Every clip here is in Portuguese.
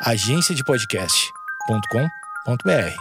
agenciadepodcast.com.br.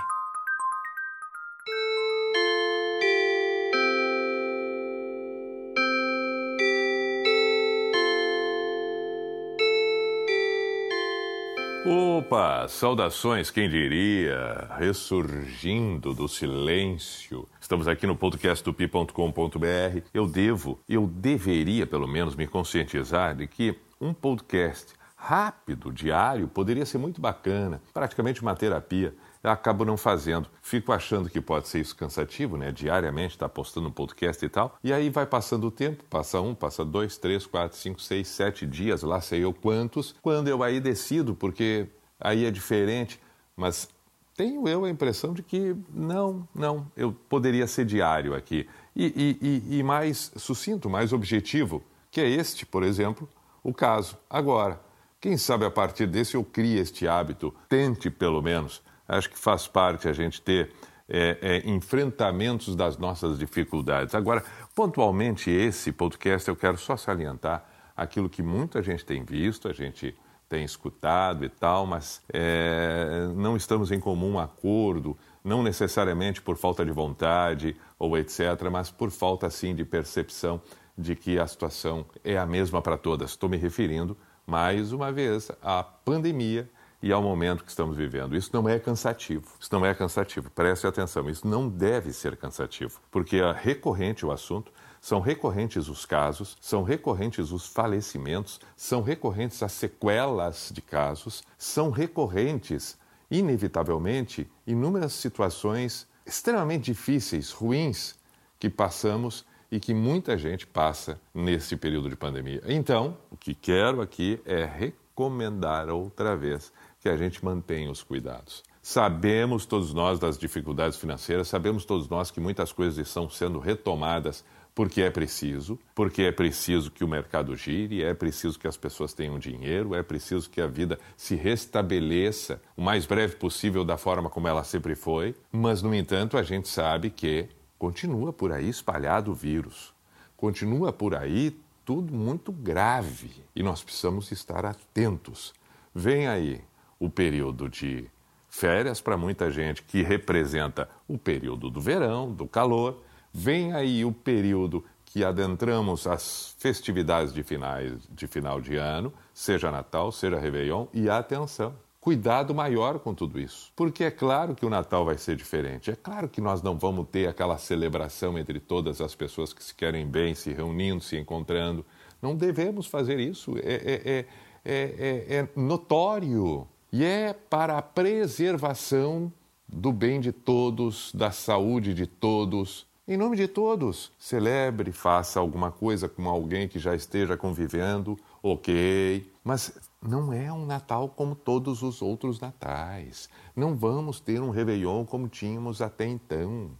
Opa, saudações, quem diria, ressurgindo do silêncio. Estamos aqui no podcast do pi.com.br. Eu devo, eu deveria pelo menos me conscientizar de que um podcast rápido, diário, poderia ser muito bacana, praticamente uma terapia. Eu acabo não fazendo. Fico achando que pode ser isso cansativo, né? Diariamente estar tá postando um podcast e tal. E aí vai passando o tempo, passa um, passa dois, três, quatro, cinco, seis, sete dias, lá sei eu quantos. Quando eu aí decido, porque aí é diferente, mas tenho eu a impressão de que não, não, eu poderia ser diário aqui. E, e, e mais sucinto, mais objetivo, que é este, por exemplo, o caso. Agora, quem sabe a partir desse eu crie este hábito, tente pelo menos. Acho que faz parte a gente ter é, é, enfrentamentos das nossas dificuldades. Agora, pontualmente, esse podcast eu quero só salientar aquilo que muita gente tem visto, a gente tem escutado e tal, mas é, não estamos em comum acordo, não necessariamente por falta de vontade ou etc., mas por falta, sim, de percepção de que a situação é a mesma para todas. Estou me referindo mais uma vez, à pandemia e ao momento que estamos vivendo. Isso não é cansativo. Isso não é cansativo. Preste atenção, isso não deve ser cansativo, porque é recorrente o assunto, são recorrentes os casos, são recorrentes os falecimentos, são recorrentes as sequelas de casos, são recorrentes, inevitavelmente, inúmeras situações extremamente difíceis, ruins, que passamos e que muita gente passa nesse período de pandemia. Então, o que quero aqui é recomendar outra vez que a gente mantenha os cuidados. Sabemos todos nós das dificuldades financeiras, sabemos todos nós que muitas coisas estão sendo retomadas porque é preciso, porque é preciso que o mercado gire, é preciso que as pessoas tenham dinheiro, é preciso que a vida se restabeleça o mais breve possível da forma como ela sempre foi, mas, no entanto, a gente sabe que Continua por aí espalhado o vírus. Continua por aí tudo muito grave e nós precisamos estar atentos. Vem aí o período de férias para muita gente, que representa o período do verão, do calor. Vem aí o período que adentramos as festividades de, finais, de final de ano, seja Natal, seja Réveillon, e atenção, cuidado maior com tudo isso. Porque é claro que o Natal vai ser diferente. É claro que nós não vamos ter aquela celebração entre todas as pessoas que se querem bem, se reunindo, se encontrando. Não devemos fazer isso. É, é, é, é notório. E é para a preservação do bem de todos, da saúde de todos. Em nome de todos, celebre, faça alguma coisa com alguém que já esteja convivendo, ok. Mas não é um Natal como todos os outros natais. Não vamos ter um Réveillon como tínhamos até então.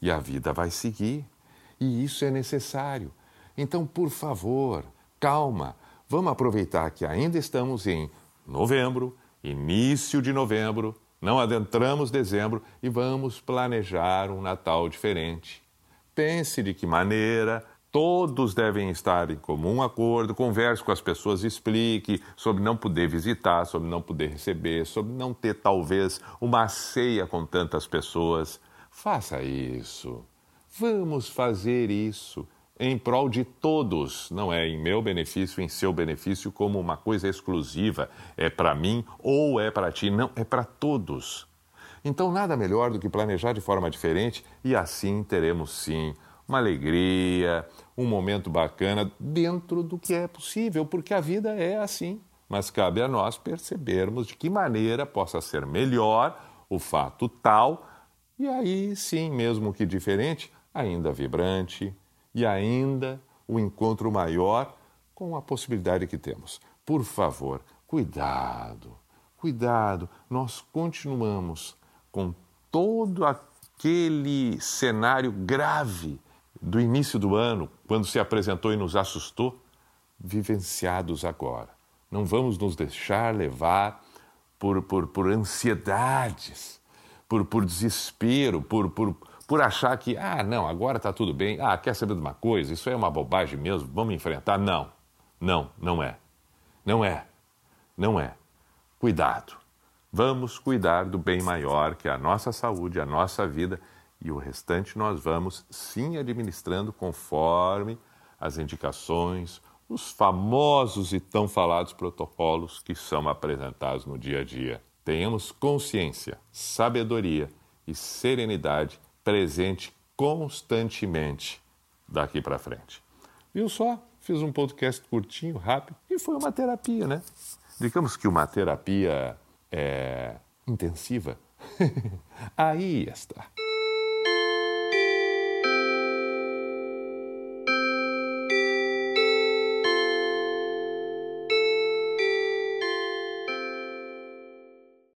E a vida vai seguir. E isso é necessário. Então, por favor, calma. Vamos aproveitar que ainda estamos em novembro, início de novembro, não adentramos dezembro e vamos planejar um Natal diferente. Pense de que maneira Todos devem estar em comum acordo, converse com as pessoas, explique sobre não poder visitar, sobre não poder receber, sobre não ter talvez uma ceia com tantas pessoas. Faça isso. Vamos fazer isso em prol de todos, não é em meu benefício, em seu benefício, como uma coisa exclusiva, é para mim ou é para ti, não, é para todos. Então, nada melhor do que planejar de forma diferente e assim teremos sim uma alegria, um momento bacana dentro do que é possível, porque a vida é assim. Mas cabe a nós percebermos de que maneira possa ser melhor o fato tal, e aí sim, mesmo que diferente, ainda vibrante e ainda o encontro maior com a possibilidade que temos. Por favor, cuidado, cuidado, nós continuamos com todo aquele cenário grave do início do ano, quando se apresentou e nos assustou, vivenciados agora. Não vamos nos deixar levar por, por, por ansiedades, por, por desespero, por, por, por achar que, ah, não, agora está tudo bem, ah, quer saber de uma coisa? Isso é uma bobagem mesmo, vamos enfrentar. Não, não, não é. Não é. Não é. cuidado. Vamos cuidar do bem maior, que é a nossa saúde, a nossa vida, e o restante nós vamos sim administrando conforme as indicações, os famosos e tão falados protocolos que são apresentados no dia a dia. Tenhamos consciência, sabedoria e serenidade presente constantemente daqui para frente. Viu só? Fiz um podcast curtinho, rápido e foi uma terapia, né? Digamos que uma terapia é, intensiva. Aí está.